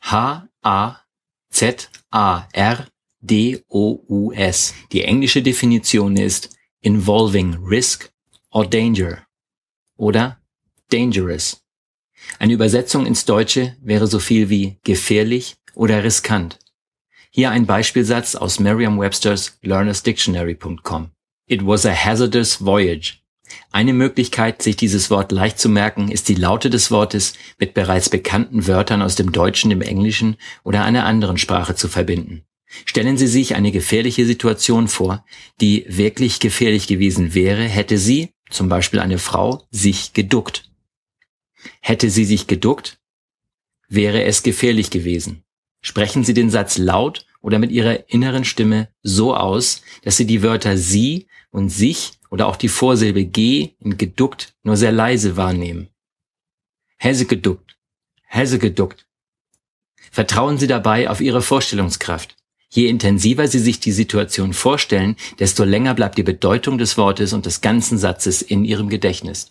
H-A-Z-A-R-D-O-U-S. Die englische Definition ist involving risk or danger oder dangerous. Eine Übersetzung ins Deutsche wäre so viel wie gefährlich oder riskant. Hier ein Beispielsatz aus Merriam-Webster's learnersdictionary.com. It was a hazardous voyage. Eine Möglichkeit, sich dieses Wort leicht zu merken, ist die Laute des Wortes mit bereits bekannten Wörtern aus dem Deutschen, dem Englischen oder einer anderen Sprache zu verbinden. Stellen Sie sich eine gefährliche Situation vor, die wirklich gefährlich gewesen wäre, hätte sie, zum Beispiel eine Frau, sich geduckt. Hätte sie sich geduckt, wäre es gefährlich gewesen. Sprechen Sie den Satz laut oder mit Ihrer inneren Stimme so aus, dass Sie die Wörter sie und sich oder auch die Vorsilbe G in geduckt nur sehr leise wahrnehmen. Häse geduckt, Häse geduckt. Vertrauen Sie dabei auf Ihre Vorstellungskraft. Je intensiver Sie sich die Situation vorstellen, desto länger bleibt die Bedeutung des Wortes und des ganzen Satzes in Ihrem Gedächtnis.